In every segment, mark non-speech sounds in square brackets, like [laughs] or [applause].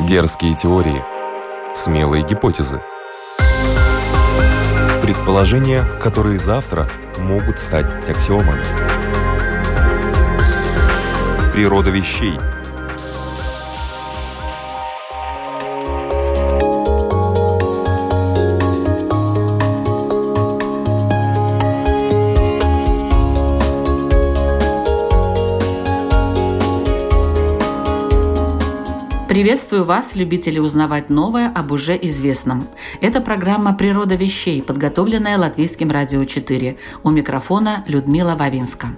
Дерзкие теории. Смелые гипотезы. Предположения, которые завтра могут стать аксиомами. Природа вещей – Приветствую вас, любители узнавать новое об уже известном. Это программа «Природа вещей», подготовленная Латвийским радио 4. У микрофона Людмила Вавинска.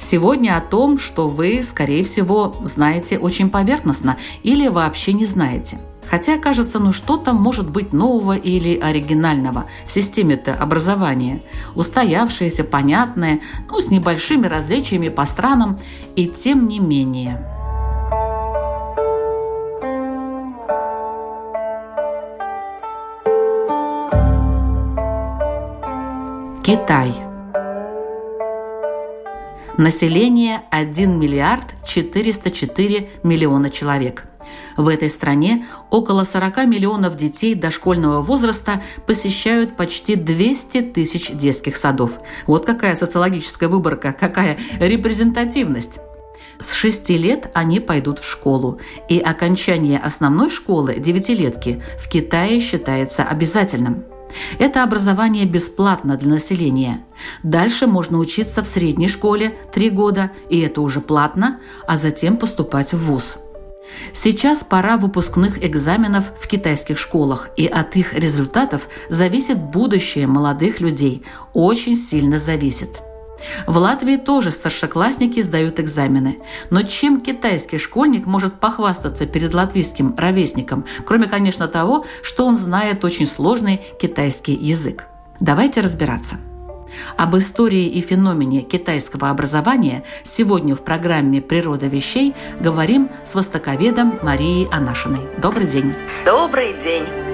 Сегодня о том, что вы, скорее всего, знаете очень поверхностно или вообще не знаете. Хотя, кажется, ну что там может быть нового или оригинального в системе-то образования? Устоявшееся, понятное, ну, с небольшими различиями по странам, и тем не менее – Китай. Население 1 миллиард 404 миллиона человек. В этой стране около 40 миллионов детей дошкольного возраста посещают почти 200 тысяч детских садов. Вот какая социологическая выборка, какая репрезентативность. С 6 лет они пойдут в школу, и окончание основной школы, девятилетки, в Китае считается обязательным – это образование бесплатно для населения. Дальше можно учиться в средней школе три года, и это уже платно, а затем поступать в ВУЗ. Сейчас пора выпускных экзаменов в китайских школах, и от их результатов зависит будущее молодых людей. Очень сильно зависит. В Латвии тоже старшеклассники сдают экзамены. Но чем китайский школьник может похвастаться перед латвийским ровесником, кроме, конечно, того, что он знает очень сложный китайский язык? Давайте разбираться. Об истории и феномене китайского образования сегодня в программе «Природа вещей» говорим с востоковедом Марией Анашиной. Добрый день! Добрый день!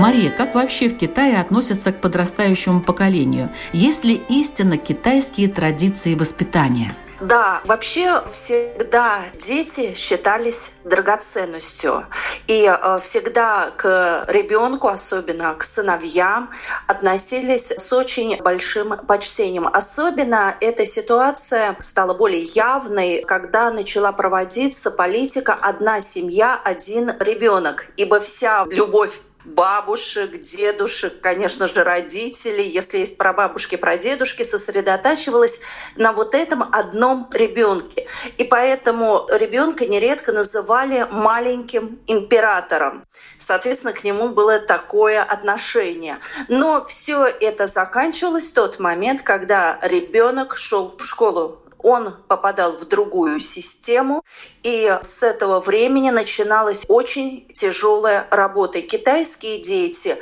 Мария, как вообще в Китае относятся к подрастающему поколению? Есть ли истинно китайские традиции воспитания? Да, вообще всегда дети считались драгоценностью. И э, всегда к ребенку, особенно к сыновьям, относились с очень большим почтением. Особенно эта ситуация стала более явной, когда начала проводиться политика «одна семья, один ребенок», ибо вся любовь бабушек, дедушек, конечно же, родителей, если есть про бабушки, про дедушки, сосредотачивалась на вот этом одном ребенке. И поэтому ребенка нередко называли маленьким императором. Соответственно, к нему было такое отношение. Но все это заканчивалось в тот момент, когда ребенок шел в школу он попадал в другую систему, и с этого времени начиналась очень тяжелая работа. Китайские дети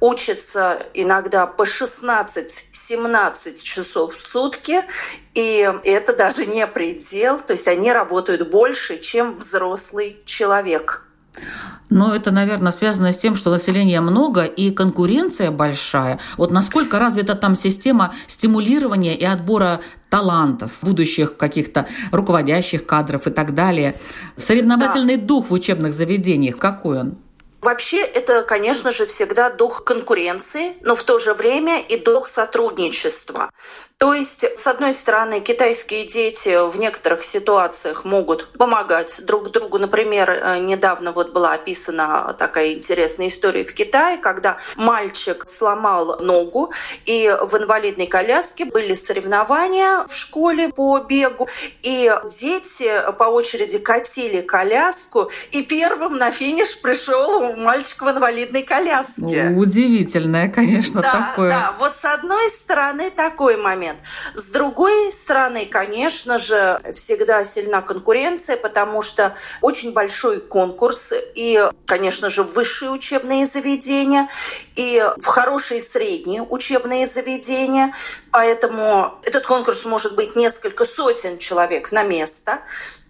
учатся иногда по 16 17 часов в сутки, и это даже не предел, то есть они работают больше, чем взрослый человек. Но это, наверное, связано с тем, что населения много и конкуренция большая. Вот насколько развита там система стимулирования и отбора талантов, будущих каких-то руководящих кадров и так далее. Соревновательный да. дух в учебных заведениях, какой он? Вообще это, конечно же, всегда дух конкуренции, но в то же время и дух сотрудничества. То есть, с одной стороны, китайские дети в некоторых ситуациях могут помогать друг другу. Например, э, недавно вот была описана такая интересная история в Китае, когда мальчик сломал ногу, и в инвалидной коляске были соревнования в школе по бегу, и дети по очереди катили коляску, и первым на финиш пришел мальчик в инвалидной коляске. Удивительное, конечно, да, такое. Да, вот с одной стороны такой момент. Момент. С другой стороны, конечно же, всегда сильна конкуренция, потому что очень большой конкурс и, конечно же, высшие учебные заведения, и в хорошие средние учебные заведения. Поэтому этот конкурс может быть несколько сотен человек на место.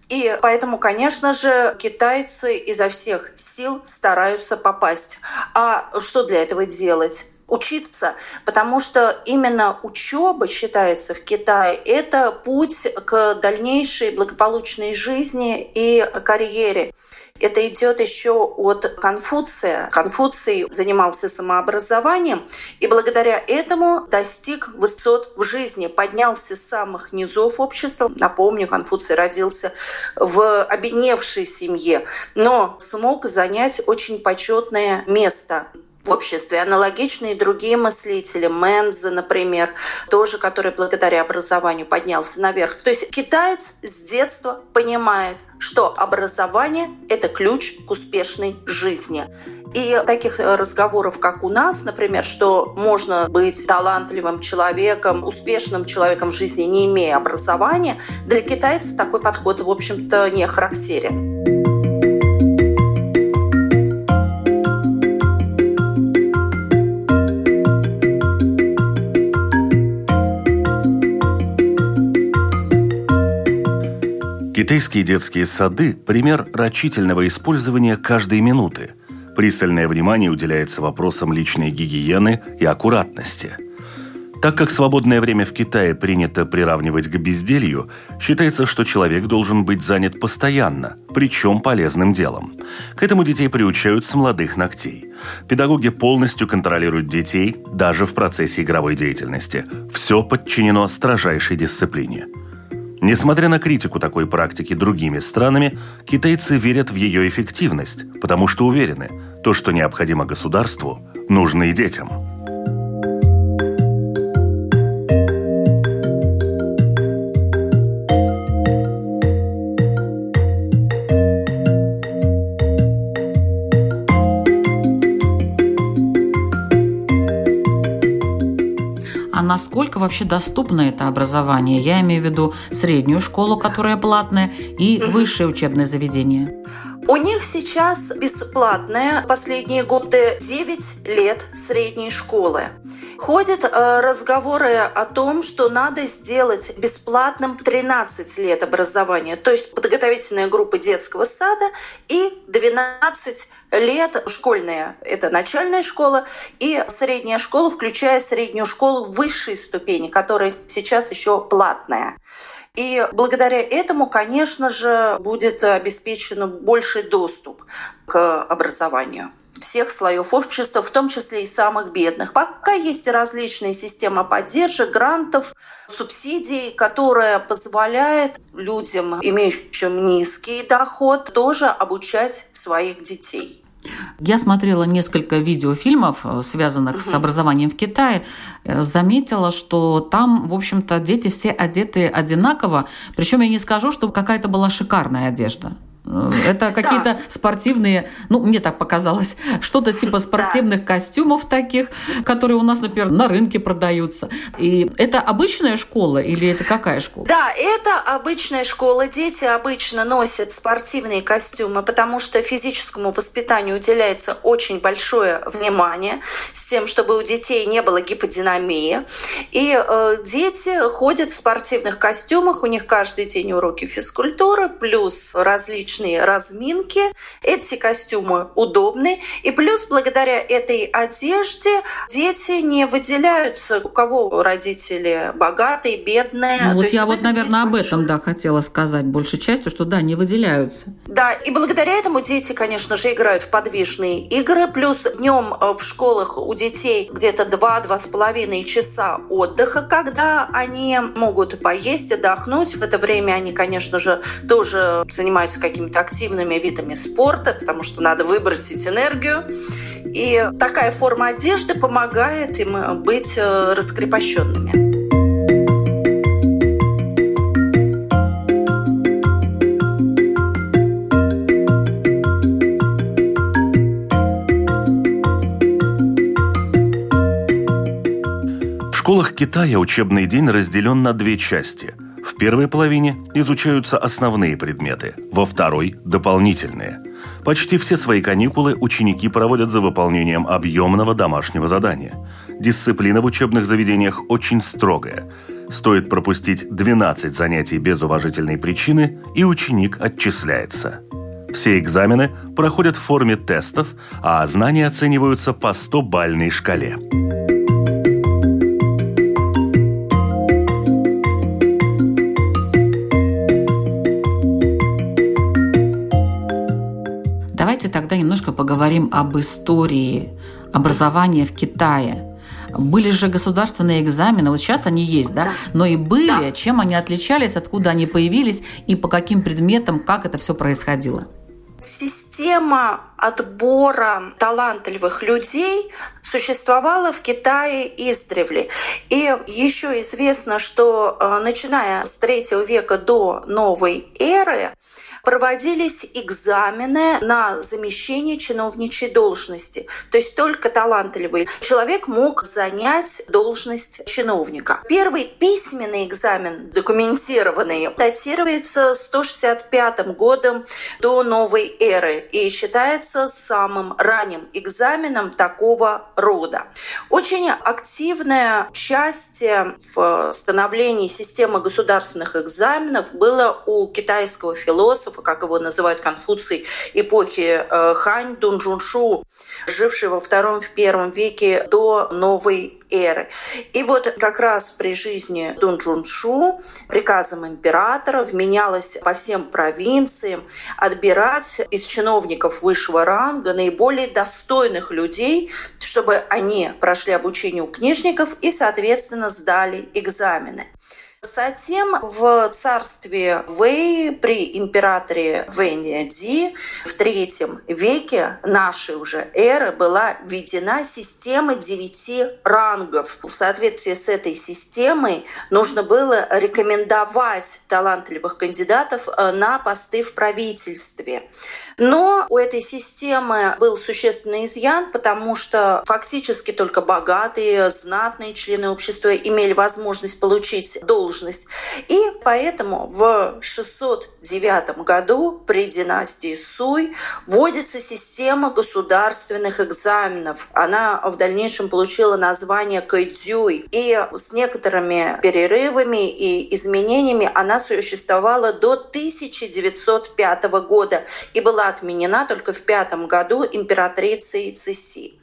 И поэтому, конечно же, китайцы изо всех сил стараются попасть. А что для этого делать? Учиться, потому что именно учеба считается в Китае это путь к дальнейшей благополучной жизни и карьере. Это идет еще от Конфуция. Конфуций занимался самообразованием и благодаря этому достиг высот в жизни, поднялся с самых низов общества. Напомню, Конфуций родился в обедневшей семье, но смог занять очень почетное место в обществе. Аналогичные другие мыслители, Менза, например, тоже, который благодаря образованию поднялся наверх. То есть китаец с детства понимает, что образование – это ключ к успешной жизни. И таких разговоров, как у нас, например, что можно быть талантливым человеком, успешным человеком в жизни, не имея образования, для китайцев такой подход, в общем-то, не характерен. Китайские детские сады – пример рачительного использования каждой минуты. Пристальное внимание уделяется вопросам личной гигиены и аккуратности. Так как свободное время в Китае принято приравнивать к безделью, считается, что человек должен быть занят постоянно, причем полезным делом. К этому детей приучают с молодых ногтей. Педагоги полностью контролируют детей даже в процессе игровой деятельности. Все подчинено строжайшей дисциплине – Несмотря на критику такой практики другими странами, китайцы верят в ее эффективность, потому что уверены, то, что необходимо государству, нужно и детям. Насколько вообще доступно это образование? Я имею в виду среднюю школу, которая платная, и высшее учебное заведение. У них сейчас бесплатное последние годы 9 лет средней школы. Ходят э, разговоры о том, что надо сделать бесплатным 13 лет образования, то есть подготовительная группа детского сада и 12 лет школьная, это начальная школа, и средняя школа, включая среднюю школу высшей ступени, которая сейчас еще платная. И благодаря этому, конечно же, будет обеспечен больший доступ к образованию всех слоев общества, в том числе и самых бедных. Пока есть различные системы поддержки, грантов, субсидий, которая позволяет людям, имеющим низкий доход, тоже обучать своих детей. Я смотрела несколько видеофильмов, э, связанных угу. с образованием в Китае, э, заметила, что там, в общем-то, дети все одеты одинаково. Причем я не скажу, что какая-то была шикарная одежда. Это какие-то да. спортивные, ну, мне так показалось, что-то типа спортивных да. костюмов таких, которые у нас, например, на рынке продаются. И это обычная школа или это какая школа? Да, это обычная школа. Дети обычно носят спортивные костюмы, потому что физическому воспитанию уделяется очень большое внимание с тем, чтобы у детей не было гиподинамии. И э, дети ходят в спортивных костюмах, у них каждый день уроки физкультуры, плюс различные различные разминки. Эти костюмы удобны. И плюс благодаря этой одежде дети не выделяются, у кого родители богатые, бедные. Ну, вот я вот, наверное, об этом, да, хотела сказать большей частью, что да, не выделяются. Да, и благодаря этому дети, конечно же, играют в подвижные игры. Плюс днем э, в школах у детей где-то 2-2,5 часа отдыха, когда они могут поесть, отдохнуть. В это время они, конечно же, тоже занимаются какими какими-то активными видами спорта, потому что надо выбросить энергию. И такая форма одежды помогает им быть э, раскрепощенными. школах Китае учебный день разделен на две части. В первой половине изучаются основные предметы, во второй – дополнительные. Почти все свои каникулы ученики проводят за выполнением объемного домашнего задания. Дисциплина в учебных заведениях очень строгая. Стоит пропустить 12 занятий без уважительной причины, и ученик отчисляется. Все экзамены проходят в форме тестов, а знания оцениваются по 100-бальной шкале. Тогда немножко поговорим об истории образования в Китае. Были же государственные экзамены, вот сейчас они есть, да? да. Но и были, да. чем они отличались, откуда они появились и по каким предметам, как это все происходило? Система отбора талантливых людей существовала в Китае издревле. И еще известно, что э, начиная с третьего века до новой эры проводились экзамены на замещение чиновничьей должности. То есть только талантливый человек мог занять должность чиновника. Первый письменный экзамен, документированный, датируется 165 годом до новой эры и считается самым ранним экзаменом такого рода. Очень активное участие в становлении системы государственных экзаменов было у китайского философа философа, как его называют Конфуций, эпохи э, Хань Дунжуншу, живший во втором в первом веке до новой эры. И вот как раз при жизни Дун Джуншу приказом императора вменялось по всем провинциям отбирать из чиновников высшего ранга наиболее достойных людей, чтобы они прошли обучение у книжников и, соответственно, сдали экзамены. Затем в царстве Вэй при императоре Вэньяди в третьем веке нашей уже эры была введена система девяти рангов. В соответствии с этой системой нужно было рекомендовать талантливых кандидатов э, на посты в правительстве. Но у этой системы был существенный изъян, потому что фактически только богатые, знатные члены общества имели возможность получить должность. И поэтому в 609 году при династии Суй вводится система государственных экзаменов. Она в дальнейшем получила название Кайдзюй. И с некоторыми перерывами и изменениями она существовала до 1905 года и была отменена только в пятом году императрицей Цисси.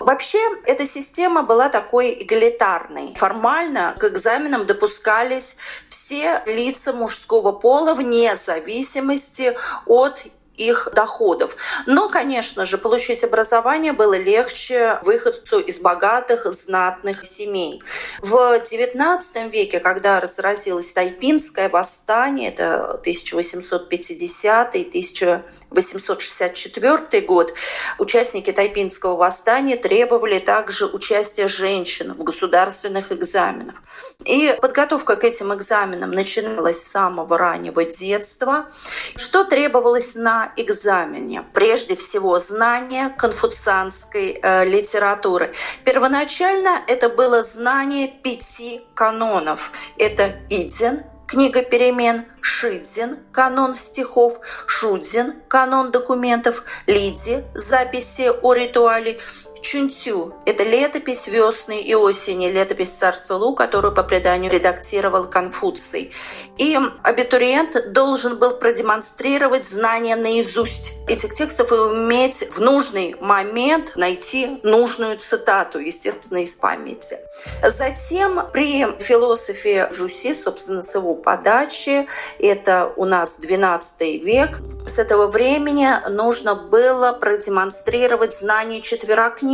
Вообще, эта система была такой эгалитарной. Формально к экзаменам допускались все лица мужского пола вне зависимости от их доходов. Но, конечно же, получить образование было легче выходцу из богатых, знатных семей. В XIX веке, когда разразилось Тайпинское восстание, это 1850-1864 год, участники Тайпинского восстания требовали также участия женщин в государственных экзаменах. И подготовка к этим экзаменам начиналась с самого раннего детства. Что требовалось на экзамене. Прежде всего, знание конфуцианской э, литературы. Первоначально это было знание пяти канонов. Это Идзин, книга перемен, Шидзин, канон стихов, Шудзин, канон документов, Лиди, записи о ритуале, Чунцю – это летопись весны и осени, летопись царства Лу, которую по преданию редактировал Конфуций. И абитуриент должен был продемонстрировать знания наизусть этих текстов и уметь в нужный момент найти нужную цитату, естественно, из памяти. Затем при философе Жуси, собственно, с его подачи, это у нас 12 век, с этого времени нужно было продемонстрировать знание четверокнижия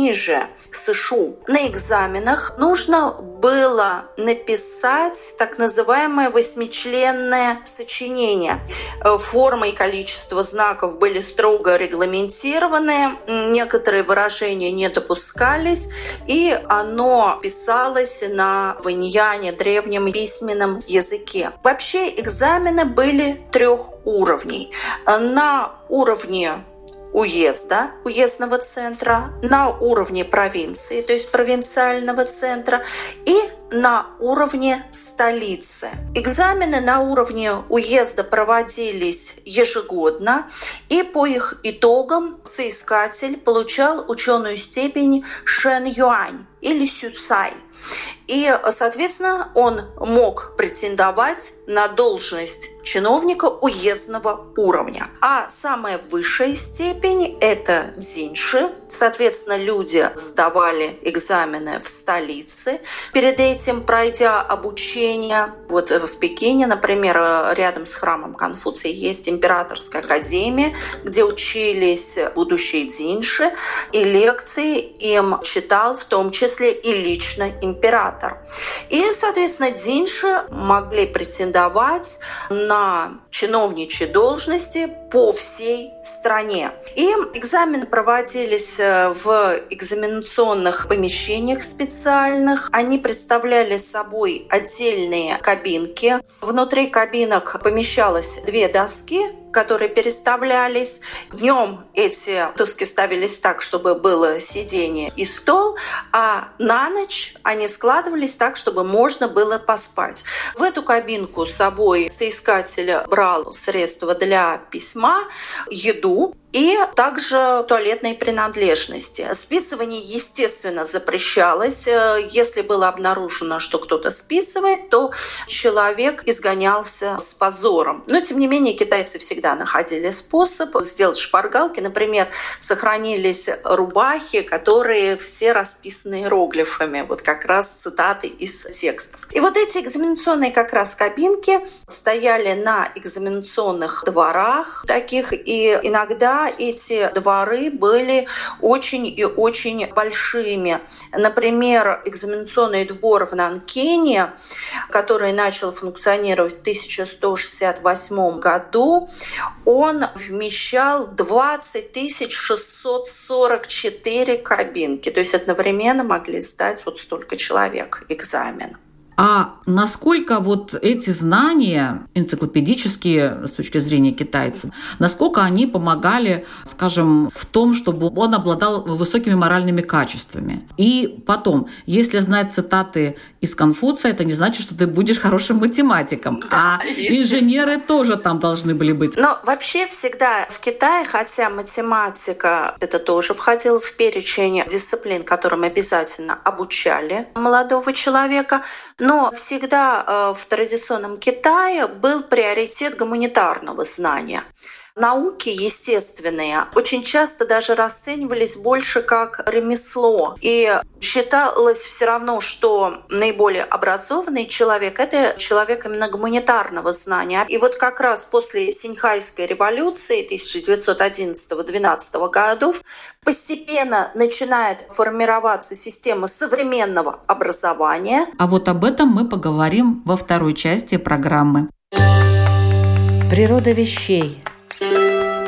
Сышу. На экзаменах нужно было написать так называемое восьмичленное сочинение. Форма и количество знаков были строго регламентированы, некоторые выражения не допускались, и оно писалось на ваньяне, древнем письменном языке. Вообще экзамены были трех уровней. На уровне уезда, уездного центра, на уровне провинции, то есть провинциального центра, и на уровне столицы. Экзамены на уровне уезда проводились ежегодно, и по их итогам соискатель получал ученую степень Шен Юань или Сюцай. И, соответственно, он мог претендовать на должность чиновника уездного уровня. А самая высшая степень – это дзиньши. Соответственно, люди сдавали экзамены в столице, перед этим пройдя обучение. Вот в Пекине, например, рядом с храмом Конфуция есть императорская академия, где учились будущие дзиньши, и лекции им читал в том числе и лично император. И, соответственно, дзиньши могли претендовать на чиновничьи должности по всей стране. И экзамены проводились э, в экзаменационных помещениях специальных. Они представляли собой отдельные кабинки. Внутри кабинок помещалось две доски, которые переставлялись. Днем эти доски ставились так, чтобы было сиденье и стол, а на ночь они складывались так, чтобы можно было поспать. В эту кабинку с собой соискатель брал средства для письма, еду, и также туалетные принадлежности. Списывание, естественно, запрещалось. Э, если было обнаружено, что кто-то списывает, то человек изгонялся с позором. Но, тем не менее, китайцы всегда находили способ сделать шпаргалки. Например, сохранились рубахи, которые все расписаны иероглифами. Вот как раз цитаты из текстов. И вот эти экзаменационные как раз кабинки стояли на экзаменационных дворах таких, и иногда эти дворы были очень и очень большими. Например, экзаменационный двор в Нанкене, который начал функционировать в 1168 году, он вмещал 20 644 кабинки. То есть одновременно могли сдать вот столько человек экзамен. А насколько вот эти знания энциклопедические с точки зрения китайца, насколько они помогали, скажем, в том, чтобы он обладал высокими моральными качествами? И потом, если знать цитаты из Конфуция, это не значит, что ты будешь хорошим математиком, да, а инженеры тоже там должны были быть. Но вообще всегда в Китае, хотя математика это тоже входило в перечень дисциплин, которым обязательно обучали молодого человека, но всегда э, в традиционном Китае был приоритет гуманитарного знания. Науки естественные очень часто даже расценивались больше как ремесло. И считалось все равно, что наиболее образованный человек — это человек именно гуманитарного знания. И вот как раз после Синьхайской революции 1911-12 годов постепенно начинает формироваться система современного образования. А вот об этом мы поговорим во второй части программы. Природа вещей –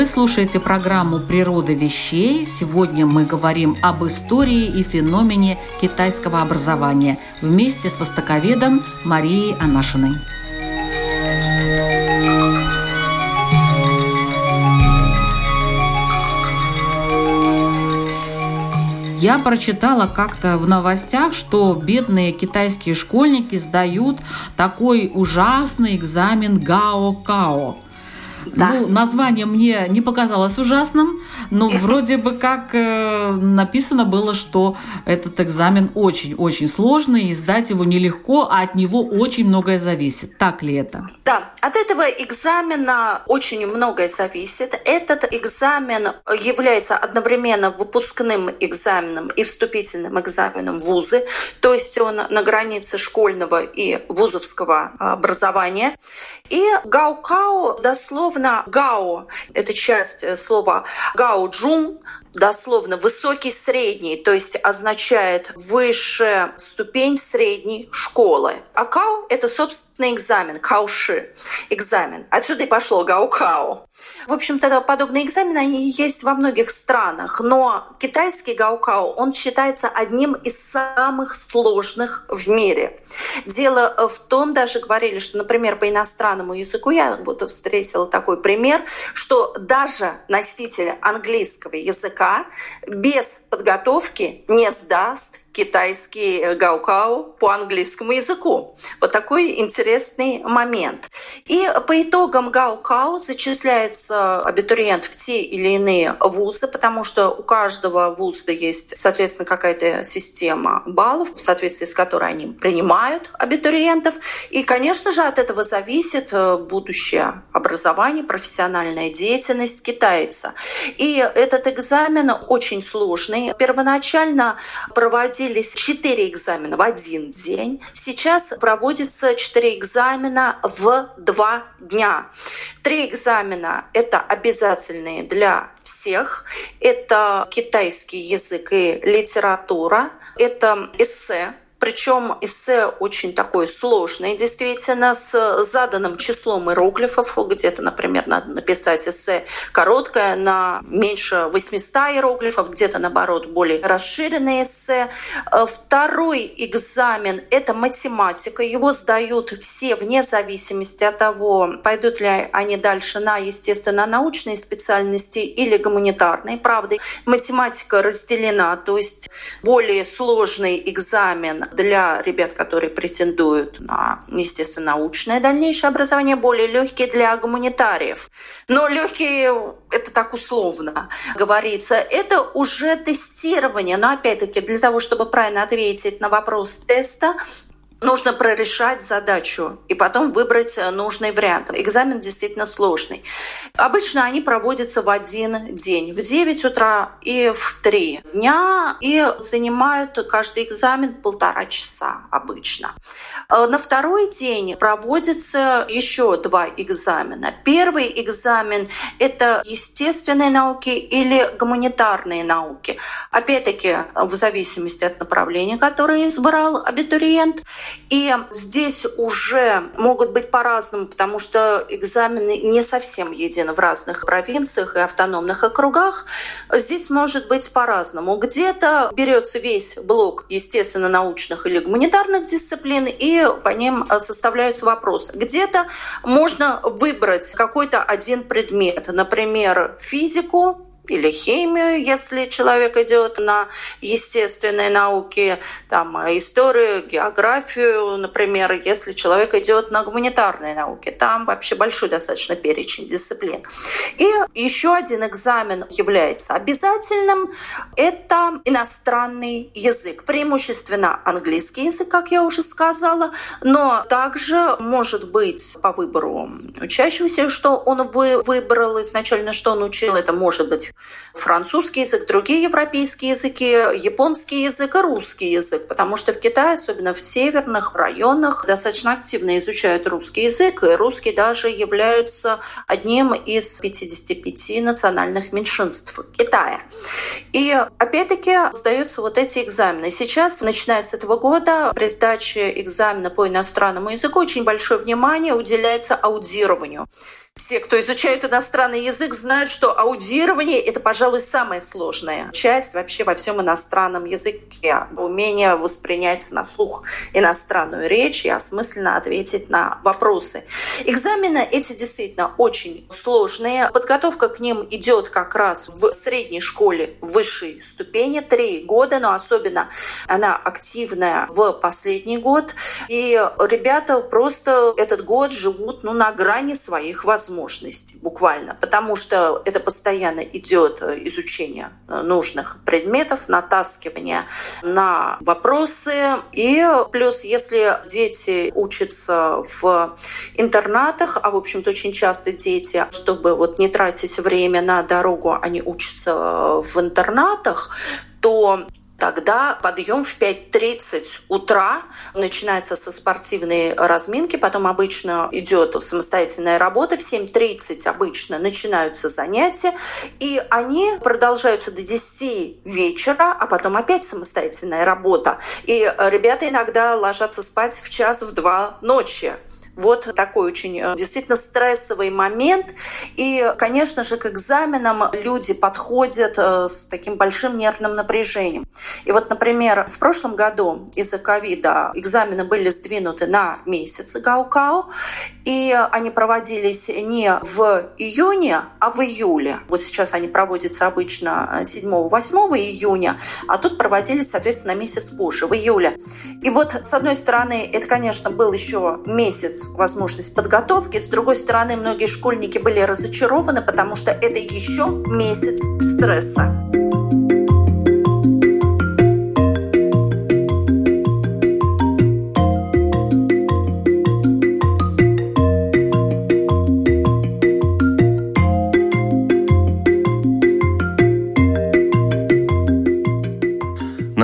Вы слушаете программу «Природа вещей». Сегодня мы говорим об истории и феномене китайского образования вместе с востоковедом Марией Анашиной. Я прочитала как-то в новостях, что бедные китайские школьники сдают такой ужасный экзамен Гао-Као – да. Ну, название мне не показалось ужасным, но [laughs] вроде бы как э, написано было, что этот экзамен очень-очень сложный, и сдать его нелегко, а от него очень многое зависит. Так ли это? Да, от этого экзамена очень многое зависит. Этот экзамен является одновременно выпускным экзаменом и вступительным экзаменом в вузы, то есть он на границе школьного и вузовского образования. И Гаукау дословно Гао – это часть слова Гао Джун, дословно высокий средний, то есть означает высшая ступень средней школы. А кау – это, собственно, экзамен, кауши, экзамен. Отсюда и пошло гаукао. В общем-то, подобные экзамены, они есть во многих странах, но китайский гаукао, он считается одним из самых сложных в мире. Дело в том, даже говорили, что, например, по иностранному языку, я вот встретила такой пример, что даже носитель английского языка без подготовки не сдаст китайский гаукау по английскому языку. Вот такой интересный момент. И по итогам гаукау зачисляется абитуриент в те или иные вузы, потому что у каждого вуза есть, соответственно, какая-то система баллов, в соответствии с которой они принимают абитуриентов. И, конечно же, от этого зависит э, будущее образование, профессиональная деятельность китайца. И этот экзамен очень сложный. Первоначально проводить проводились четыре экзамена в один день. Сейчас проводится четыре экзамена в два дня. Три экзамена – это обязательные для всех. Это китайский язык и литература, это эссе, причем эссе очень такое сложное, действительно, с заданным числом иероглифов. Где-то, например, надо написать эссе короткое на меньше 800 иероглифов, где-то, наоборот, более расширенное эссе. Э, второй экзамен – это математика. Его сдают все вне зависимости от того, пойдут ли они дальше на естественно-научные специальности или гуманитарные. Правда, математика разделена, то есть более сложный экзамен для ребят, которые претендуют на, естественно, научное дальнейшее образование, более легкие для гуманитариев. Но легкие это так условно говорится, это уже тестирование. Но опять-таки для того, чтобы правильно ответить на вопрос теста, нужно прорешать задачу и потом выбрать э, нужный вариант. Экзамен действительно сложный. Обычно они проводятся в один день, в 9 утра и в 3 дня, и занимают каждый экзамен полтора часа обычно. Э, на второй день проводятся еще два экзамена. Первый экзамен — это естественные науки или гуманитарные науки. Опять-таки, в зависимости от направления, которое избрал абитуриент. И здесь уже могут быть по-разному, потому что экзамены не совсем едины в разных провинциях и автономных округах. Здесь может быть по-разному. Где-то берется весь блок естественно-научных или гуманитарных дисциплин, и по ним составляются вопросы. Где-то можно выбрать какой-то один предмет, например, физику, или химию, если человек идет на естественные науки, там, историю, географию, например, если человек идет на гуманитарные науки. Там вообще большой достаточно перечень дисциплин. И еще один экзамен является обязательным. Это иностранный язык. Преимущественно английский язык, как я уже сказала, но также может быть по выбору учащегося, что он выбрал изначально, что он учил. Это может быть французский язык, другие европейские языки, японский язык и русский язык, потому что в Китае, особенно в северных районах, достаточно активно изучают русский язык, и русский даже является одним из 55 национальных меньшинств Китая. И опять-таки сдаются вот эти экзамены. Сейчас, начиная с этого года, при сдаче экзамена по иностранному языку очень большое внимание уделяется аудированию все, кто изучает иностранный язык, знают, что аудирование — это, пожалуй, самая сложная часть вообще во всем иностранном языке. Умение воспринять на слух иностранную речь и осмысленно ответить на вопросы. Экзамены эти действительно очень сложные. Подготовка к ним идет как раз в средней школе высшей ступени, три года, но особенно она активная в последний год. И ребята просто этот год живут ну, на грани своих возможностей возможности буквально, потому что это постоянно идет э, изучение э, нужных предметов, натаскивание на вопросы. И плюс, если дети учатся в интернатах, а в общем-то очень часто дети, чтобы вот не тратить время на дорогу, они учатся в интернатах, то Тогда подъем в 5.30 утра начинается со спортивной разминки, потом обычно идет самостоятельная работа, в 7.30 обычно начинаются занятия, и они продолжаются до 10 вечера, а потом опять самостоятельная работа. И ребята иногда ложатся спать в час, в два ночи. Вот такой очень э, действительно стрессовый момент. И, конечно же, к экзаменам люди подходят э, с таким большим нервным напряжением. И вот, например, в прошлом году из-за ковида экзамены были сдвинуты на месяц Гаукау, и они проводились не в июне, а в июле. Вот сейчас они проводятся обычно 7-8 июня, а тут проводились, соответственно, месяц позже, в июле. И вот, с одной стороны, это, конечно, был еще месяц возможность подготовки. С другой стороны, многие школьники были разочарованы, потому что это еще месяц стресса.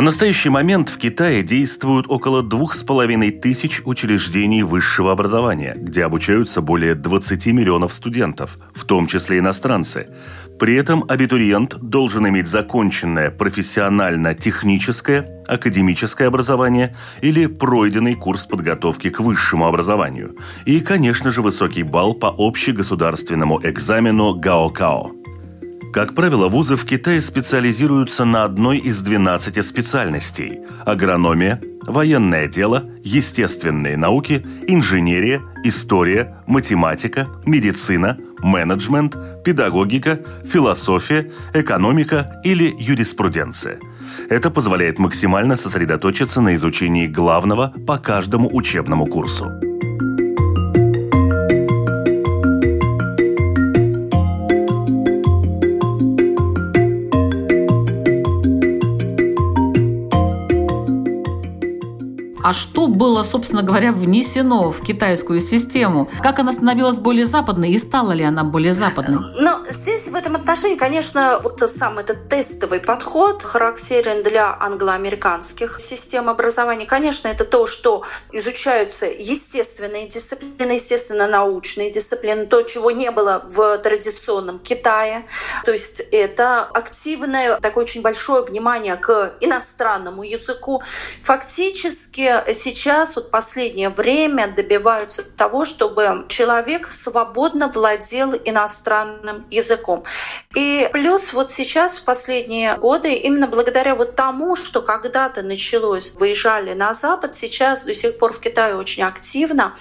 Настоящий момент в Китае действуют около двух с половиной тысяч учреждений высшего образования, где обучаются более 20 миллионов студентов, в том числе иностранцы. При этом абитуриент должен иметь законченное профессионально-техническое, академическое образование или пройденный курс подготовки к высшему образованию. И, конечно же, высокий балл по общегосударственному экзамену Гаокао. Как правило, вузы в Китае специализируются на одной из 12 специальностей – агрономия, военное дело, естественные науки, инженерия, история, математика, медицина, менеджмент, педагогика, философия, экономика или юриспруденция. Это позволяет максимально сосредоточиться на изучении главного по каждому учебному курсу. А что было, собственно говоря, внесено в китайскую систему? Как она становилась более западной и стала ли она более западной? Ну, здесь в этом отношении, конечно, вот сам этот тестовый подход характерен для англоамериканских систем образования. Конечно, это то, что изучаются естественные дисциплины, естественно, научные дисциплины, то, чего не было в традиционном Китае. То есть это активное, такое очень большое внимание к иностранному языку. Фактически сейчас, вот последнее время, добиваются того, чтобы человек свободно владел иностранным языком. И плюс вот сейчас, в последние годы, именно благодаря вот тому, что когда-то началось, выезжали на Запад, сейчас до сих пор в Китае очень активно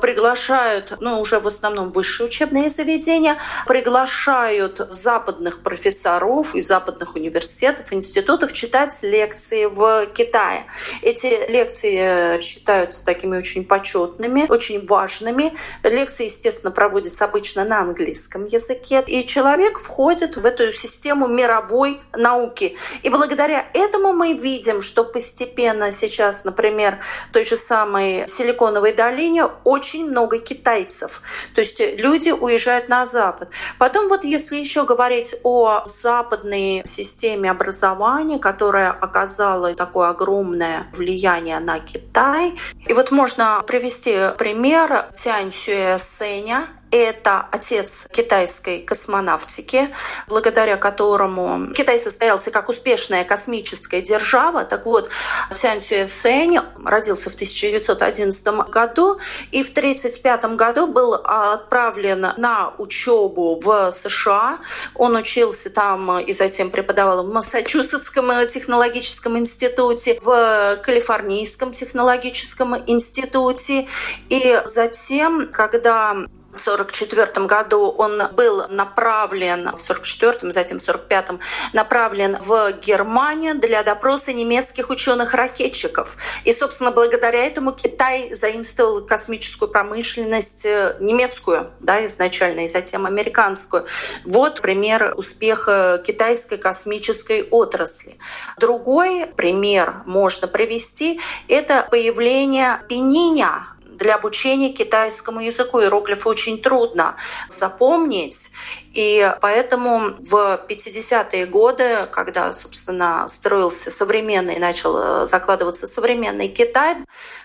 приглашают, ну, уже в основном высшие учебные заведения, приглашают западных профессоров из западных университетов, институтов читать лекции в Китае. Эти лекции Лекции считаются такими очень почетными, очень важными. Лекции, естественно, проводятся обычно на английском языке. И человек входит в эту систему мировой науки. И благодаря этому мы видим, что постепенно сейчас, например, в той же самой Силиконовой долине очень много китайцев. То есть люди уезжают на Запад. Потом вот если еще говорить о западной системе образования, которая оказала такое огромное влияние на Китай. И вот можно привести пример Цянь Сюэ Сэня, это отец китайской космонавтики, благодаря которому Китай состоялся как успешная космическая держава. Так вот, Цянь Сюэсэнь родился в 1911 году и в 1935 году был отправлен на учебу в США. Он учился там и затем преподавал в Массачусетском технологическом институте, в Калифорнийском технологическом институте. И затем, когда в 1944 году он был направлен, в 1944, затем в 1945, направлен в Германию для допроса немецких ученых-ракетчиков. И, собственно, благодаря этому Китай заимствовал космическую промышленность э, немецкую, да, изначально, и затем американскую. Вот пример успеха китайской космической отрасли. Другой пример можно привести – это появление Пениня для обучения китайскому языку. Иероглифы очень трудно запомнить. И поэтому в 50-е годы, когда, собственно, строился современный, начал э, закладываться современный Китай,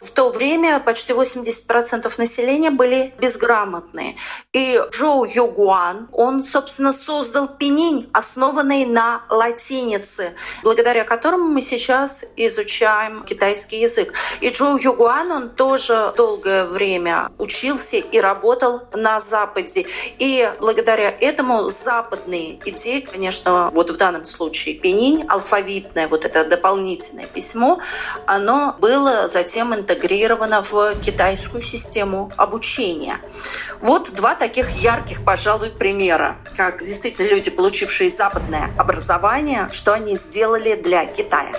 в то время почти 80% населения были безграмотные. И Джоу Югуан, он, собственно, создал пенинь, основанный на латинице, благодаря которому мы сейчас изучаем китайский язык. И Джоу Югуан, он тоже долгое время учился и работал на Западе. И благодаря этому западные идеи, конечно, вот в данном случае пенинь, алфавитное, вот это дополнительное письмо, оно было затем интегрировано в китайскую систему обучения. Вот два таких ярких, пожалуй, примера, как действительно люди, получившие западное образование, что они сделали для Китая.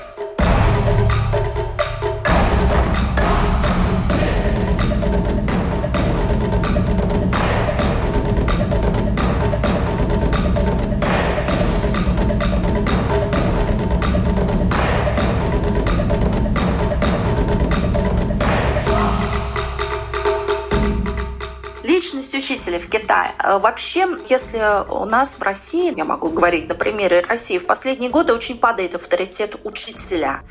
Учителей в Китае. Э, вообще, если у нас в России, я могу говорить на примере России, в последние годы очень падает авторитет учителя.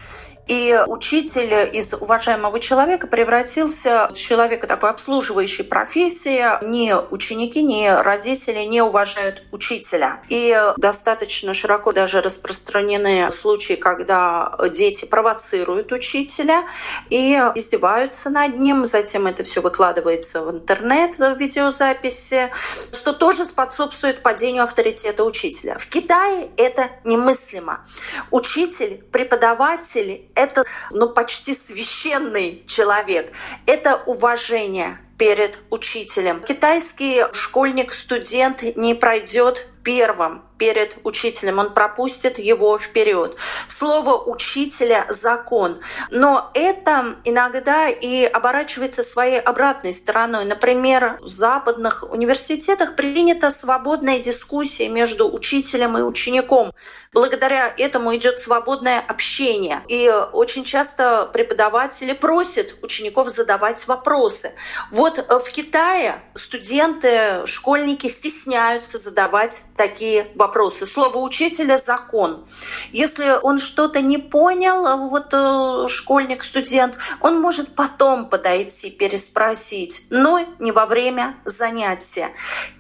И учитель из уважаемого человека превратился в человека такой обслуживающей профессии. Ни ученики, ни родители не уважают учителя. И достаточно широко даже распространены случаи, когда дети провоцируют учителя и издеваются над ним. Затем это все выкладывается в интернет, в видеозаписи, что тоже способствует падению авторитета учителя. В Китае это немыслимо. Учитель, преподаватель это ну, почти священный человек. Это уважение перед учителем. Китайский школьник, студент не пройдет первым перед учителем, он пропустит его вперед. Слово учителя – закон. Но это иногда и оборачивается своей обратной стороной. Например, в западных университетах принята свободная дискуссия между учителем и учеником. Благодаря этому идет свободное общение. И очень часто преподаватели просят учеников задавать вопросы. Вот в Китае студенты, школьники стесняются задавать такие вопросы. Слово учителя – закон. Если он что-то не понял, вот э, школьник, студент, он может потом подойти, переспросить, но не во время занятия.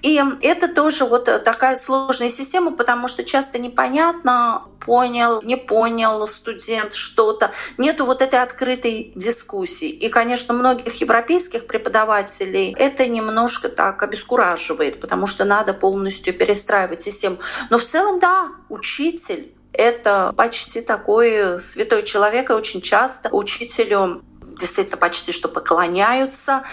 И это тоже вот такая сложная система, потому что часто непонятно, понял, не понял студент что-то. Нету вот этой открытой дискуссии. И, конечно, многих европейских преподавателей это немножко так обескураживает, потому что надо полностью перестраивать систему. Но в целом, да, учитель это почти такой святой человек, и очень часто учителю действительно почти что поклоняются.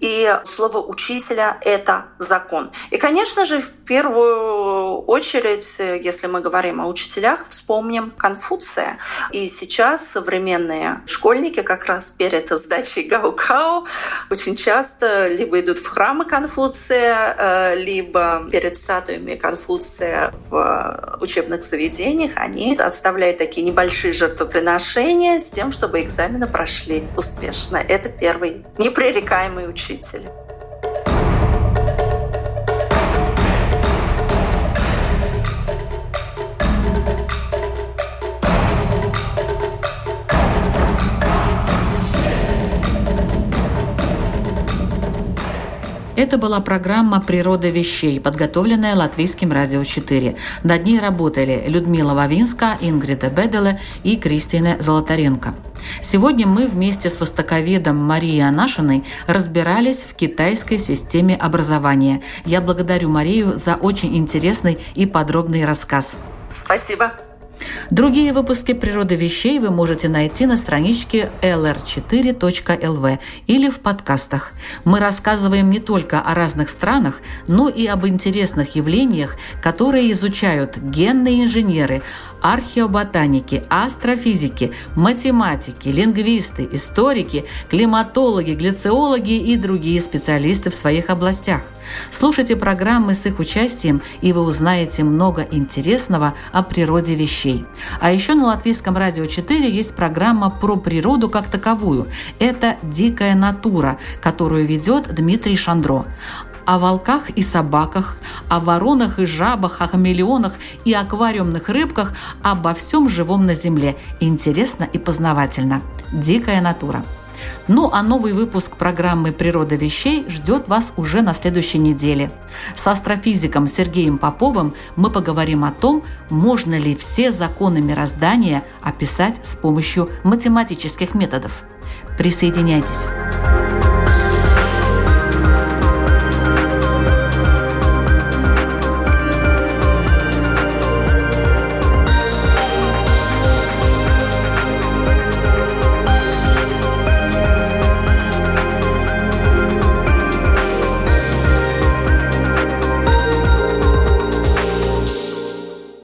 И слово учителя — это закон. И, конечно же, в первую очередь, если мы говорим о учителях, вспомним Конфуция. И сейчас современные школьники как раз перед сдачей Гаукао очень часто либо идут в храмы Конфуция, э, либо перед статуями Конфуция в учебных заведениях они отставляют такие небольшие жертвоприношения с тем, чтобы экзамены прошли успешно. Это первый непререкаемый учитель. Это была программа «Природа вещей», подготовленная Латвийским радио 4. Над ней работали Людмила Вавинска, Ингрида Беделе и Кристина Золотаренко. Сегодня мы вместе с востоковедом Марией Анашиной разбирались в китайской системе образования. Я благодарю Марию за очень интересный и подробный рассказ. Спасибо. Другие выпуски «Природы вещей» вы можете найти на страничке lr4.lv или в подкастах. Мы рассказываем не только о разных странах, но и об интересных явлениях, которые изучают генные инженеры, археоботаники, астрофизики, математики, лингвисты, историки, климатологи, глициологи и другие специалисты в своих областях. Слушайте программы с их участием, и вы узнаете много интересного о природе вещей. А еще на Латвийском радио 4 есть программа про природу как таковую. Это «Дикая натура», которую ведет Дмитрий Шандро. О волках и собаках, о воронах и жабах, о хамелеонах и аквариумных рыбках, обо всем живом на Земле. Интересно и познавательно. Дикая натура. Ну а новый выпуск программы «Природа вещей» ждет вас уже на следующей неделе. С астрофизиком Сергеем Поповым мы поговорим о том, можно ли все законы мироздания описать с помощью математических методов. Присоединяйтесь!